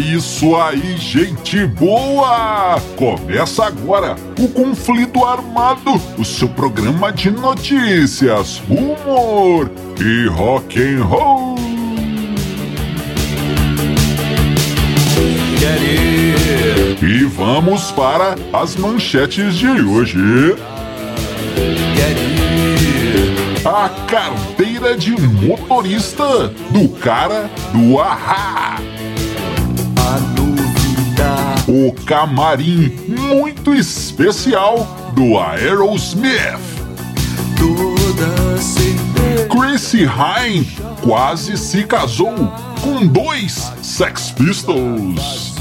isso aí, gente boa! Começa agora o Conflito Armado, o seu programa de notícias, humor e rock and roll. E vamos para as manchetes de hoje. A carteira de motorista do cara do Ahá. O camarim muito especial do Aerosmith. Chrissy Hine quase se casou com dois Sex Pistols.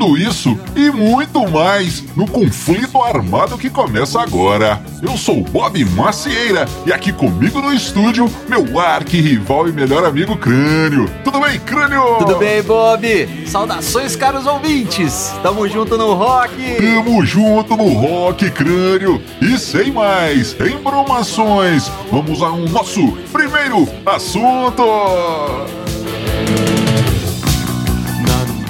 Tudo isso e muito mais no conflito armado que começa agora. Eu sou Bob Macieira e aqui comigo no estúdio, meu arqui-rival e melhor amigo Crânio. Tudo bem, Crânio? Tudo bem, Bob? Saudações, caros ouvintes! Tamo junto no rock! Tamo junto no rock, Crânio! E sem mais embromações, vamos ao nosso primeiro assunto!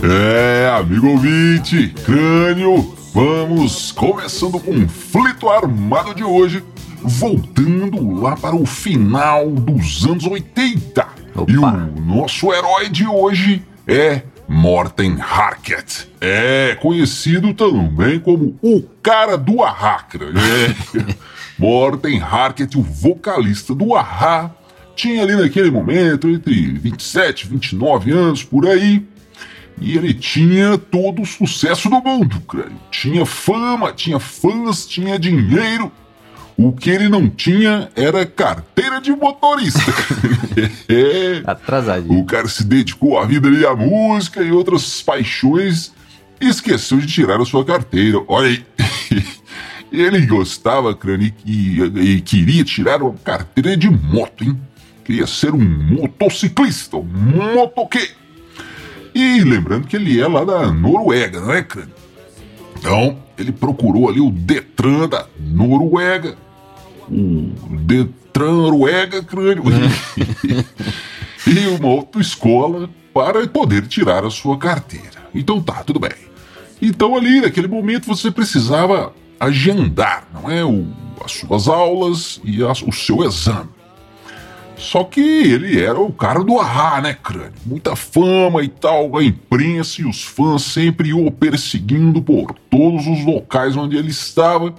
É, amigo ouvinte, crânio, vamos começando o conflito armado de hoje, voltando lá para o final dos anos 80. Opa. E o nosso herói de hoje é Morten Harket. É conhecido também como o cara do Ahakra. É. Morten Harket, o vocalista do Ahá, tinha ali naquele momento entre 27 e 29 anos por aí. E ele tinha todo o sucesso do mundo, cara. Tinha fama, tinha fãs, tinha dinheiro. O que ele não tinha era carteira de motorista. é. Atrasadinho. O cara se dedicou à vida ali à música e outras paixões e esqueceu de tirar a sua carteira. Olha aí. Ele gostava, crânio, e, e queria tirar uma carteira de moto, hein? Queria ser um motociclista, um motoqueiro. E lembrando que ele é lá da Noruega, não é, crânio? Então, ele procurou ali o Detran da Noruega. O Detran Noruega, crânio. e uma autoescola para poder tirar a sua carteira. Então tá, tudo bem. Então ali, naquele momento, você precisava agendar, não é? O, as suas aulas e as- o seu exame. Só que ele era o cara do Ahá, né, crânio? Muita fama e tal, a imprensa e os fãs sempre o perseguindo por todos os locais onde ele estava.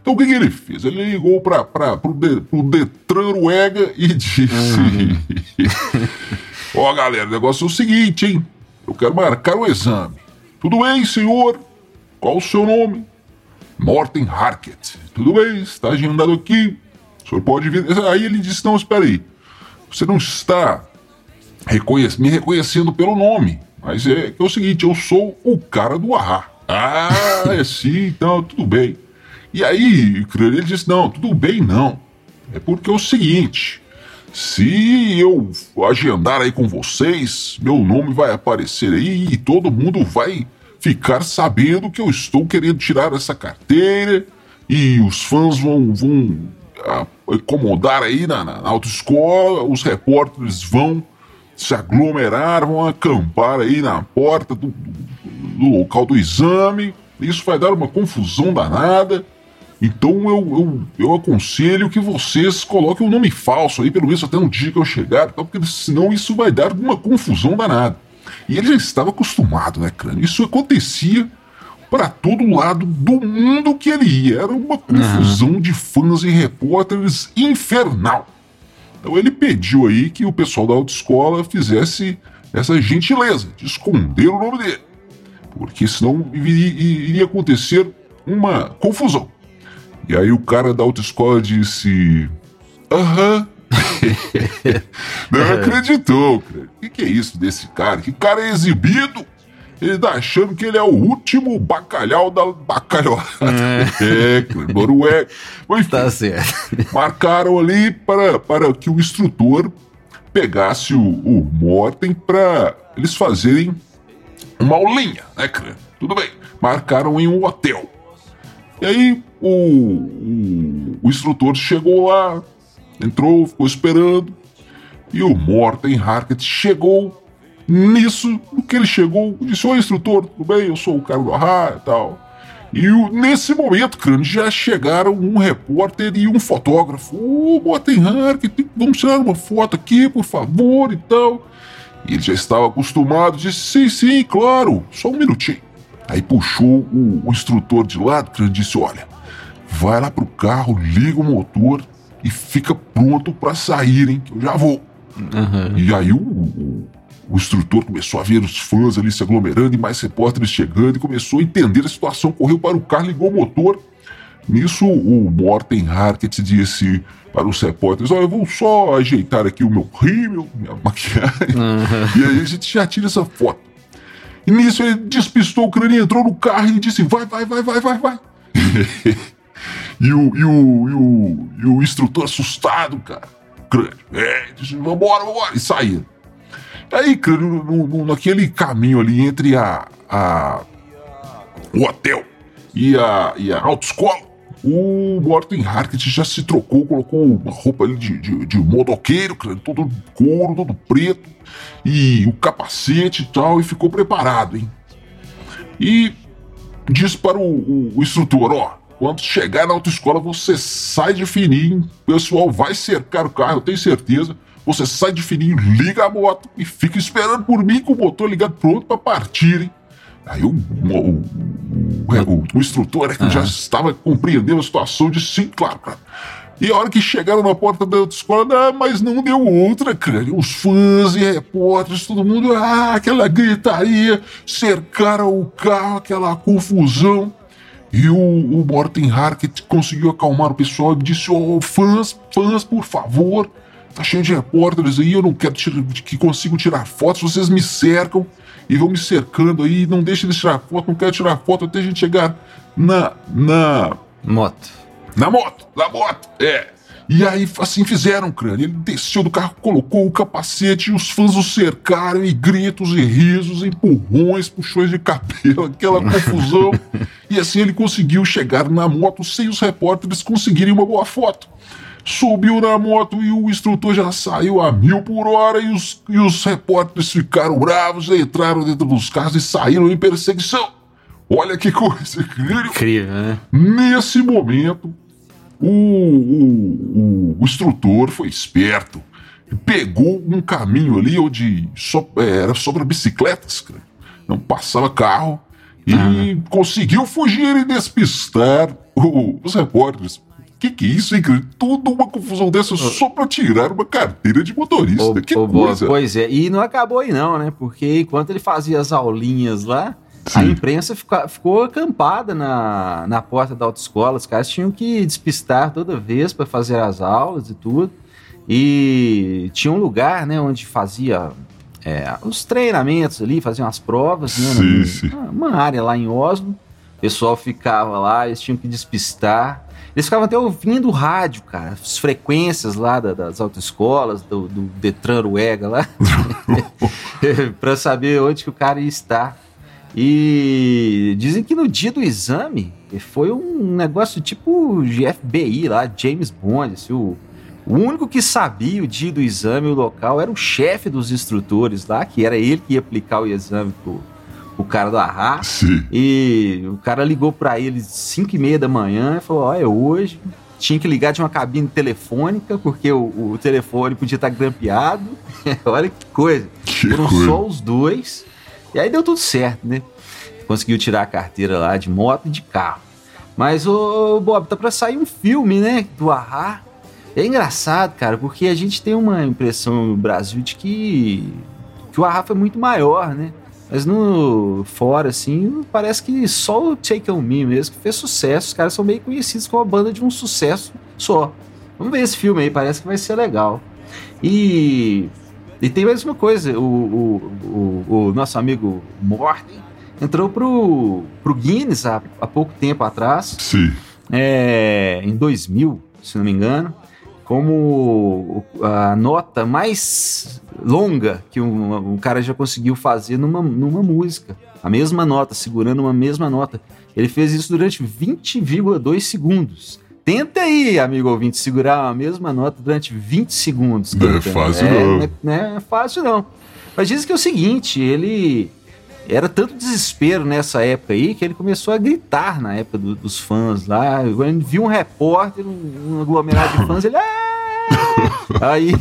Então o que, que ele fez? Ele ligou para pro, de, pro Detran Noruega e disse: Ó, galera, o negócio é o seguinte, hein? Eu quero marcar o exame. Tudo bem, senhor? Qual o seu nome? Morten Harket. Tudo bem, está agendado aqui. O senhor pode vir. Aí ele disse: Não, espera aí. Você não está me reconhecendo pelo nome. Mas é, é o seguinte: eu sou o cara do Ahá. Ah, é sim, então tudo bem. E aí, ele disse: Não, tudo bem não. É porque é o seguinte. Se eu agendar aí com vocês, meu nome vai aparecer aí e todo mundo vai ficar sabendo que eu estou querendo tirar essa carteira e os fãs vão, vão incomodar aí na, na, autoescola, os repórteres vão se aglomerar, vão acampar aí na porta do, do- local do exame. Isso vai dar uma confusão danada. Então eu, eu, eu aconselho que vocês coloquem um nome falso aí, pelo menos até no dia que eu chegar, tá? porque senão isso vai dar uma confusão danada. E ele já estava acostumado, né, crânio? Isso acontecia para todo lado do mundo que ele ia. Era uma confusão de fãs e repórteres infernal. Então ele pediu aí que o pessoal da autoescola fizesse essa gentileza de esconder o nome dele. Porque senão iria, iria acontecer uma confusão. E aí o cara da autoescola disse: Aham. Não acreditou, cara. O que, que é isso desse cara? Que cara é exibido? Ele tá achando que ele é o último bacalhau da bacalhau. É, cara, Noruega. Mas, enfim, Tá certo. marcaram ali para, para que o instrutor pegasse o, o Morten para eles fazerem uma aulinha, né, cara? Tudo bem. Marcaram em um hotel. E aí o, o, o instrutor chegou lá, entrou, ficou esperando. E o Morten Harket chegou nisso, no que ele chegou, disse: Oi, instrutor, tudo bem? Eu sou o cara do Arra e tal. E nesse momento, crânio, já chegaram um repórter e um fotógrafo. Ô, oh, Harket, vamos tirar uma foto aqui, por favor e tal. E ele já estava acostumado, disse: Sim, sim, claro, só um minutinho. Aí puxou o, o instrutor de lado, crânio, disse: Olha, vai lá pro carro, liga o motor e fica pronto para saírem, que eu já vou. Uhum. E aí o, o, o, instrutor começou a ver os fãs ali se aglomerando e mais repórteres chegando e começou a entender a situação. Correu para o carro, ligou o motor. Nisso, o Morten Harket disse para os repórteres: Olha, eu vou só ajeitar aqui o meu rímel, minha maquiagem, uhum. e aí a gente já tira essa foto. E nisso ele despistou o crânio, entrou no carro e disse: Vai, vai, vai, vai, vai, vai. E o, e o, e o, e o instrutor assustado, cara. Crânio, é, disse, vambora, vambora, e saía. Aí, no, no, naquele caminho ali entre a, a, o hotel e a, e a autoescola, o Morten Harket já se trocou, colocou uma roupa ali de, de, de motoqueiro, crânio, todo couro, todo preto, e o capacete e tal, e ficou preparado, hein? E disse para o, o, o instrutor, ó, quando chegar na autoescola, você sai de fininho, o pessoal vai cercar o carro, eu tenho certeza. Você sai de fininho, liga a moto e fica esperando por mim com o motor ligado pronto para partirem. Aí o, o, o, o instrutor né, que uhum. já estava compreendendo a situação disse: sim, claro, cara. E a hora que chegaram na porta da autoescola, ah, mas não deu outra, cara. Os fãs e repórteres, todo mundo, ah, aquela gritaria, cercaram o carro, aquela confusão. E o, o Morten Harket conseguiu acalmar o pessoal e disse: oh, fãs, fãs, por favor, tá cheio de repórteres aí, eu não quero que consigo tirar fotos, vocês me cercam e vão me cercando aí, não deixem de tirar foto, não quero tirar foto até a gente chegar na. na. Moto. Na moto, na moto, é. E aí assim fizeram, crânio. Ele desceu do carro, colocou o capacete e os fãs o cercaram e gritos e risos, empurrões, puxões de cabelo, aquela confusão. e assim ele conseguiu chegar na moto sem os repórteres conseguirem uma boa foto. Subiu na moto e o instrutor já saiu a mil por hora e os, e os repórteres ficaram bravos, entraram dentro dos carros e saíram em perseguição. Olha que coisa incrível. Incrível, né? Nesse momento, o, o, o, instrutor foi esperto. Pegou um caminho ali onde só, é, era só para bicicletas, cara. não passava carro, e ah. conseguiu fugir e despistar o, os repórteres. Que que é isso, hein, cara? Tudo uma confusão dessa só pra tirar uma carteira de motorista. que coisa. Pois é, e não acabou aí não, né? Porque enquanto ele fazia as aulinhas lá, Sim. A imprensa ficou, ficou acampada na, na porta da autoescola. Os caras tinham que despistar toda vez para fazer as aulas e tudo. E tinha um lugar, né, onde fazia é, os treinamentos ali, faziam as provas, né? Sim, sim. Uma área lá em Oslo. O pessoal ficava lá, eles tinham que despistar. Eles ficavam até ouvindo o rádio, cara, as frequências lá da, das autoescolas, do, do Detran Ruega lá, para saber onde que o cara ia estar. E dizem que no dia do exame foi um negócio tipo de FBI lá, James Bond. Assim, o, o único que sabia o dia do exame, o local, era o chefe dos instrutores lá, que era ele que ia aplicar o exame pro, pro cara do Arra. Sim. E o cara ligou para ele 5 e meia da manhã e falou: Olha, hoje tinha que ligar de uma cabine telefônica, porque o, o telefone podia estar grampeado. Olha que coisa. Que Foram coisa. só os dois. E aí deu tudo certo, né? Conseguiu tirar a carteira lá de moto e de carro. Mas, ô, Bob, tá pra sair um filme, né? Do Ahá. É engraçado, cara, porque a gente tem uma impressão no Brasil de que, que o Ahá foi muito maior, né? Mas no fora, assim, parece que só o Take On Me mesmo que fez sucesso. Os caras são meio conhecidos como a banda de um sucesso só. Vamos ver esse filme aí, parece que vai ser legal. E e tem mais uma coisa, o, o, o, o nosso amigo Morten entrou pro, pro Guinness há, há pouco tempo atrás. Sim. É, em 2000, se não me engano, como a nota mais longa que um, um cara já conseguiu fazer numa, numa música. A mesma nota, segurando uma mesma nota. Ele fez isso durante 20,2 segundos Tenta aí, amigo ouvinte, segurar a mesma nota durante 20 segundos. Não é fácil, é, não. Não é, não é fácil, não. Mas diz que é o seguinte, ele era tanto desespero nessa época aí que ele começou a gritar na época do, dos fãs lá. Quando ele viu um repórter, um, um aglomerado de fãs, ele. Ah! aí,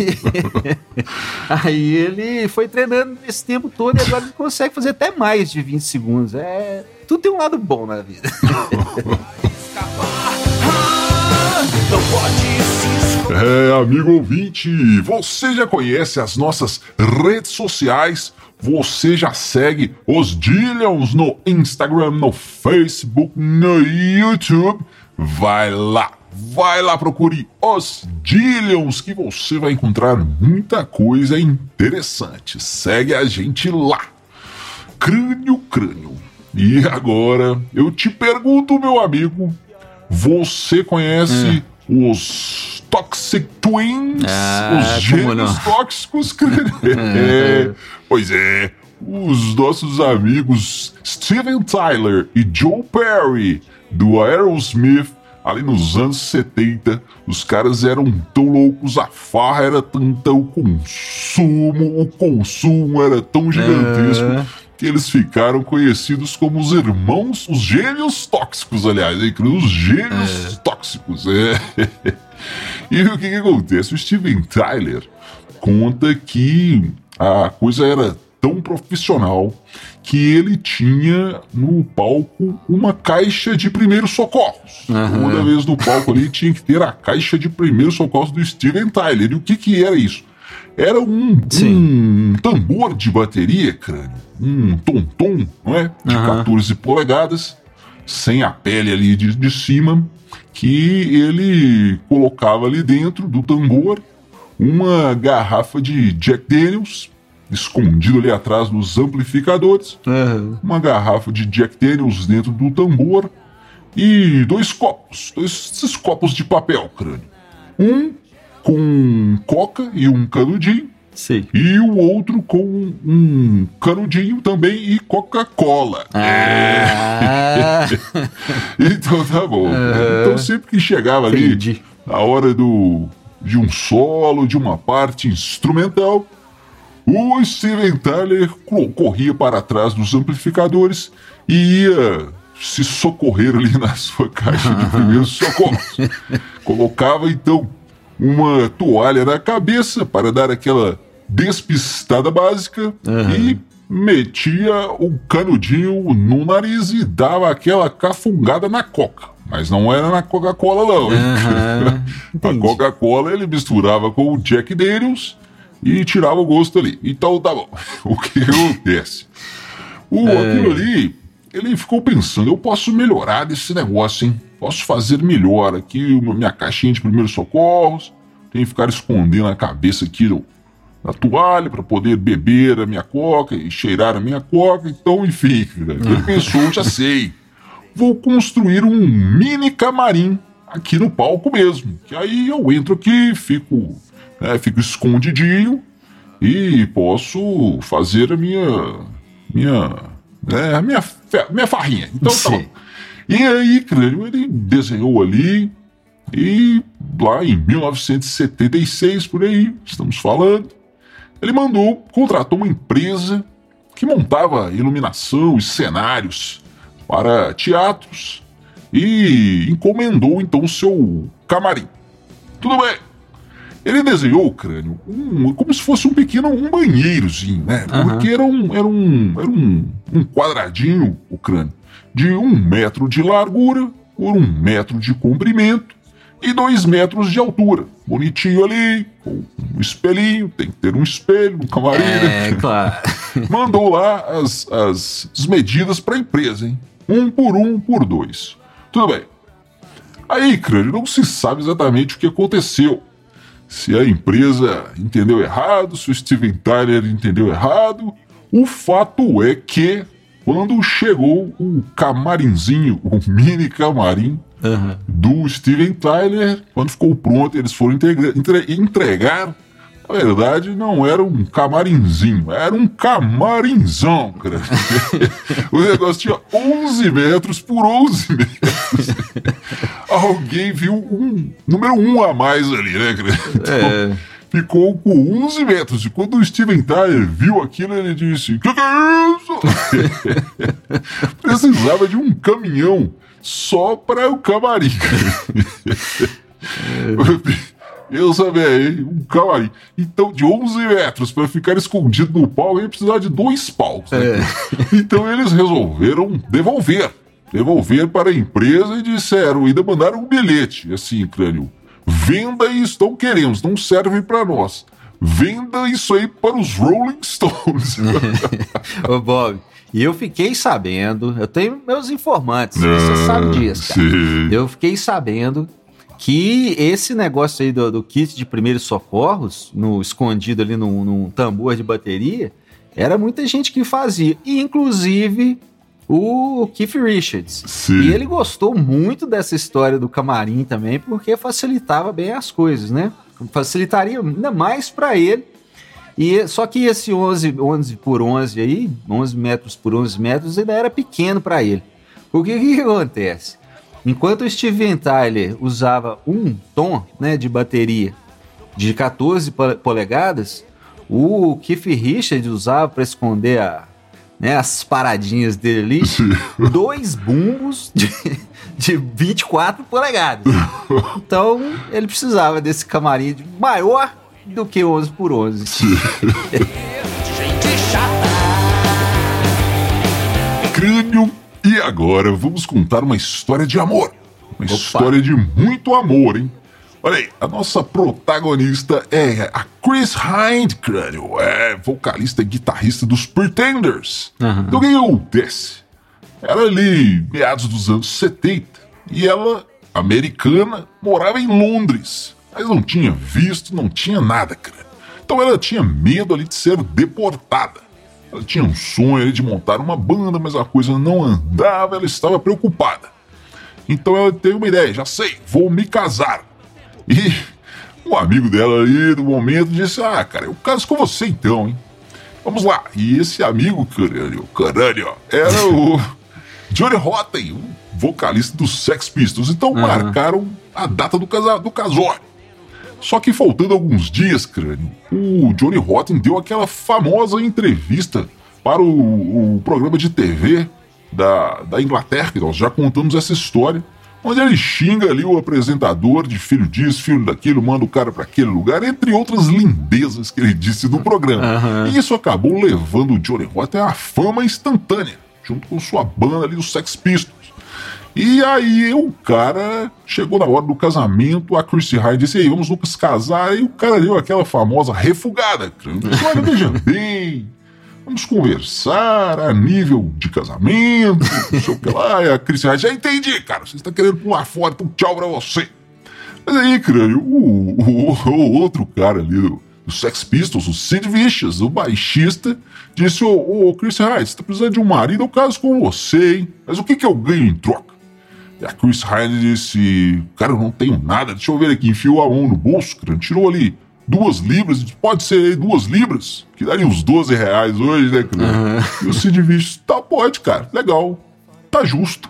aí ele foi treinando esse tempo todo e agora ele consegue fazer até mais de 20 segundos. É, tudo tem um lado bom na vida. É, amigo ouvinte, você já conhece as nossas redes sociais? Você já segue os Dillions no Instagram, no Facebook, no YouTube? Vai lá, vai lá, procure os Dillions que você vai encontrar muita coisa interessante. Segue a gente lá. Crânio, crânio. E agora eu te pergunto, meu amigo, você conhece hum. os Toxic Twins? Ah, os gêmeos tóxicos? é, pois é, os nossos amigos Steven Tyler e Joe Perry do Aerosmith ali nos anos 70, os caras eram tão loucos, a farra era tanta, o consumo, o consumo era tão gigantesco é que eles ficaram conhecidos como os irmãos, os gêmeos tóxicos, aliás, hein? os gêmeos é. tóxicos. É. e o que, que acontece? O Steven Tyler conta que a coisa era tão profissional que ele tinha no palco uma caixa de primeiros socorros. Uhum. Toda vez no palco ali tinha que ter a caixa de primeiros socorros do Steven Tyler. E o que, que era isso? Era um, um tambor de bateria, crânio, um tom-tom, não é? De uhum. 14 polegadas, sem a pele ali de, de cima, que ele colocava ali dentro do tambor uma garrafa de Jack Daniels, escondido ali atrás dos amplificadores, uhum. uma garrafa de Jack Daniels dentro do tambor e dois copos, dois esses copos de papel, crânio. Um com coca e um canudinho. E o outro com um canudinho também e Coca-Cola. Ah. É. então tá bom. Uhum. Então sempre que chegava ali Entendi. a hora do, de um solo, de uma parte instrumental, o Steven Tyler corria para trás dos amplificadores e ia se socorrer ali na sua caixa de primeiros socorros. Colocava então uma toalha na cabeça para dar aquela despistada básica uhum. e metia o canudinho no nariz e dava aquela cafungada na coca. Mas não era na Coca-Cola, não. Uhum. a Coca-Cola ele misturava com o Jack Daniels e tirava o gosto ali. Então tá bom. o que acontece? O, é... Aquilo ali, ele ficou pensando, eu posso melhorar desse negócio, hein? Posso fazer melhor aqui, minha caixinha de primeiros socorros. Tem que ficar escondendo a cabeça aqui na toalha para poder beber a minha coca e cheirar a minha coca. Então, enfim, ele pensou, já sei. Vou construir um mini camarim aqui no palco mesmo. Que aí eu entro aqui, fico, né, fico escondidinho e posso fazer a minha minha né, a minha minha farrinha. Então tá bom. E aí, crânio, ele desenhou ali e lá em 1976, por aí, estamos falando, ele mandou, contratou uma empresa que montava iluminação e cenários para teatros e encomendou então o seu camarim. Tudo bem. Ele desenhou o crânio um, como se fosse um pequeno um banheirozinho, né? Porque uhum. era, um, era, um, era um, um quadradinho, o crânio, de um metro de largura por um metro de comprimento e dois metros de altura. Bonitinho ali, com um espelhinho, tem que ter um espelho no camarim. É, né? claro. Mandou lá as, as, as medidas para a empresa, hein? Um por um por dois. Tudo bem. Aí, crânio, não se sabe exatamente o que aconteceu. Se a empresa entendeu errado, se o Steven Tyler entendeu errado. O fato é que, quando chegou o camarinzinho, o mini camarim, uhum. do Steven Tyler. Quando ficou pronto, eles foram entregar, entregar Na verdade, não era um camarinzinho, era um camarinzão, cara. o negócio tinha 11 metros por 11 metros. Alguém viu um número um a mais ali, né, cara? Então, é. Ficou com 11 metros. E quando o Steven Tyler viu aquilo, ele disse: Que que é isso? Precisava de um caminhão só para o camarim. Eu também, um camarim. Então, de 11 metros para ficar escondido no pau, ia precisar de dois paus. Né? É. Então, eles resolveram devolver. Devolver para a empresa e disseram, ainda mandaram um bilhete, assim, crânio. Venda isso, não queremos, não serve para nós. Venda isso aí para os Rolling Stones. Ô, Bob, e eu fiquei sabendo, eu tenho meus informantes, ah, você sabe disso, cara. Sim. Eu fiquei sabendo que esse negócio aí do, do, kit de primeiros socorros, no escondido ali num, num, tambor de bateria, era muita gente que fazia, e inclusive o Keith Richards. Sim. E ele gostou muito dessa história do camarim também, porque facilitava bem as coisas, né? Facilitaria ainda mais para ele. E só que esse 11, 11 por 11 aí, 11 metros por 11 metros, ainda era pequeno para ele. O que, que acontece? Enquanto o Steven Tyler usava um tom né, de bateria de 14 polegadas, o Keith Richards usava para esconder a, né, as paradinhas dele ali, dois bumbos de, de 24 polegadas. Então ele precisava desse camarim maior do que 11 por 11. Crânio e agora vamos contar uma história de amor. Uma Opa. história de muito amor, hein? Olha aí, a nossa protagonista é a Chris Hind, crânio. É vocalista e guitarrista dos Pretenders. Uhum. Então o que acontece? Era ali, meados dos anos 70, e ela, americana, morava em Londres. Mas não tinha visto, não tinha nada, crânio. Então ela tinha medo ali de ser deportada. Ela tinha um sonho de montar uma banda, mas a coisa não andava, ela estava preocupada. Então ela teve uma ideia, já sei, vou me casar. E um amigo dela ali, no momento, disse: Ah, cara, eu caso com você então, hein? Vamos lá. E esse amigo, caralho, caralho, era o Johnny Rotten, o vocalista dos Sex Pistols. Então uhum. marcaram a data do, casa do casório. Só que faltando alguns dias, crânio, o Johnny Rotten deu aquela famosa entrevista para o, o programa de TV da, da Inglaterra, que nós já contamos essa história, onde ele xinga ali o apresentador de filho disso, filho daquilo, manda o cara para aquele lugar, entre outras lindezas que ele disse do programa. Uhum. E isso acabou levando o Johnny Rotten à fama instantânea, junto com sua banda ali, os Sex Pistols. E aí o cara chegou na hora do casamento, a Chrissy Hynde disse, aí, vamos nos casar, e o cara deu aquela famosa refugada. Olha, veja bem, vamos conversar a nível de casamento, não sei o que lá, e a Chrissy Hynde, já entendi, cara, você está querendo pular fora, então tchau pra você. Mas aí, crânio, o, o, o, outro cara ali do, do Sex Pistols, o Sid Vicious, o baixista, disse, ô, ô Chris Hyde, você tá precisando de um marido, eu caso com você, hein? Mas o que que eu ganho em troca? E a Chris Hyde disse: Cara, eu não tenho nada, deixa eu ver aqui. Enfiou a mão no bolso, cara, tirou ali duas libras, pode ser aí duas libras, que daria uns 12 reais hoje, né, cara? Uhum. E o Sid Vicious, tá, pode, cara, legal, tá justo.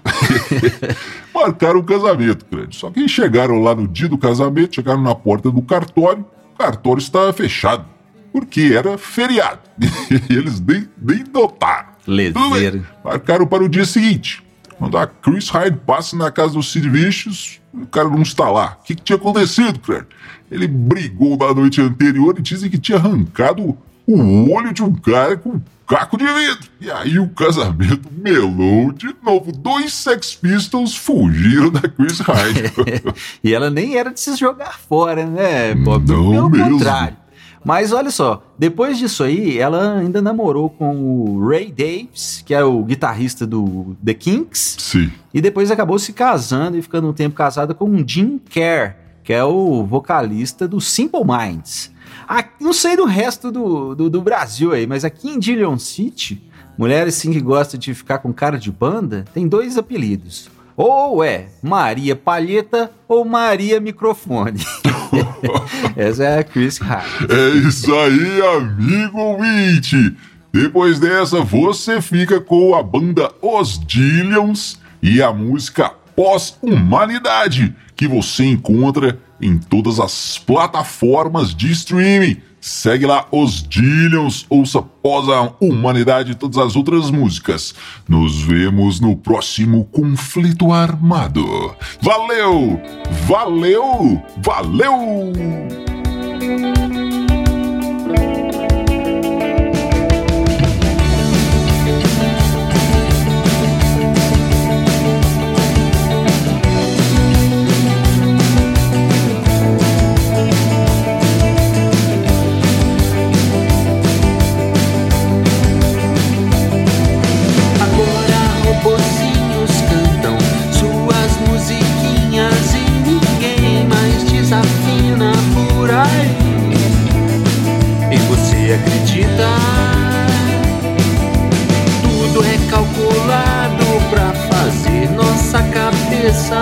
Marcaram o casamento, cara. Só que chegaram lá no dia do casamento, chegaram na porta do cartório, o cartório estava fechado, porque era feriado. e eles nem, nem notaram. Lezeira. Marcaram para o dia seguinte. Quando a Chris Hyde passa na casa do Sid Vicious, o cara não está lá. O que, que tinha acontecido, Claire? Ele brigou na noite anterior e dizem que tinha arrancado o olho de um cara com um caco de vidro. E aí o casamento melou de novo. Dois Sex Pistols fugiram da Chris Hyde. e ela nem era de se jogar fora, né, Bob? Não Pelo mesmo. contrário. Mas olha só, depois disso aí, ela ainda namorou com o Ray Davis, que é o guitarrista do The Kinks. Sim. E depois acabou se casando e ficando um tempo casada com o Jim Kerr, que é o vocalista do Simple Minds. Aqui, não sei do resto do, do, do, Brasil aí, mas aqui em Dillon City, mulheres sim que gostam de ficar com cara de banda, tem dois apelidos. Ou é Maria Palheta ou Maria Microfone. Essa é a Chris Hart. É isso aí, amigo ouvinte. Depois dessa, você fica com a banda Os Dillions e a música Pós-Humanidade, que você encontra em todas as plataformas de streaming. Segue lá os Dillions, ouça Pós a Humanidade e todas as outras músicas. Nos vemos no próximo Conflito Armado. Valeu! Valeu! Valeu! acreditar. Tudo recalculado pra fazer nossa cabeça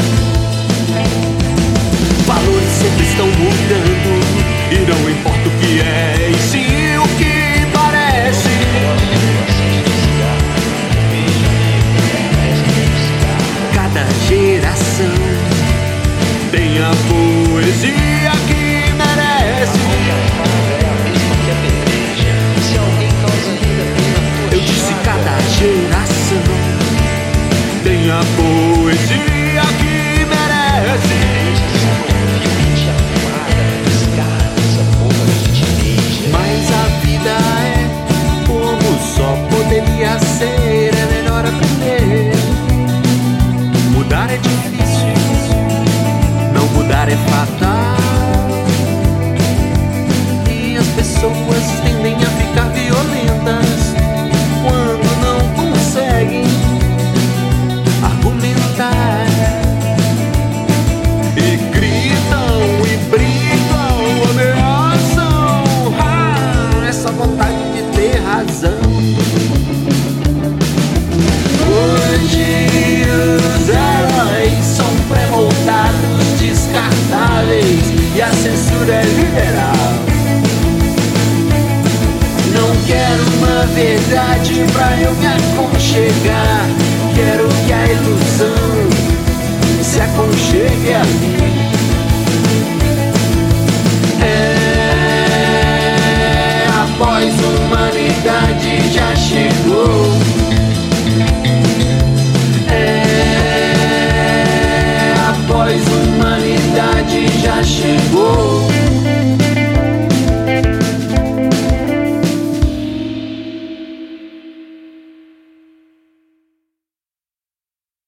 noite pra eu me aconchegar. Quero que a ilusão se aconchegue a mim. É, após humanidade já chegou. É, após humanidade já chegou.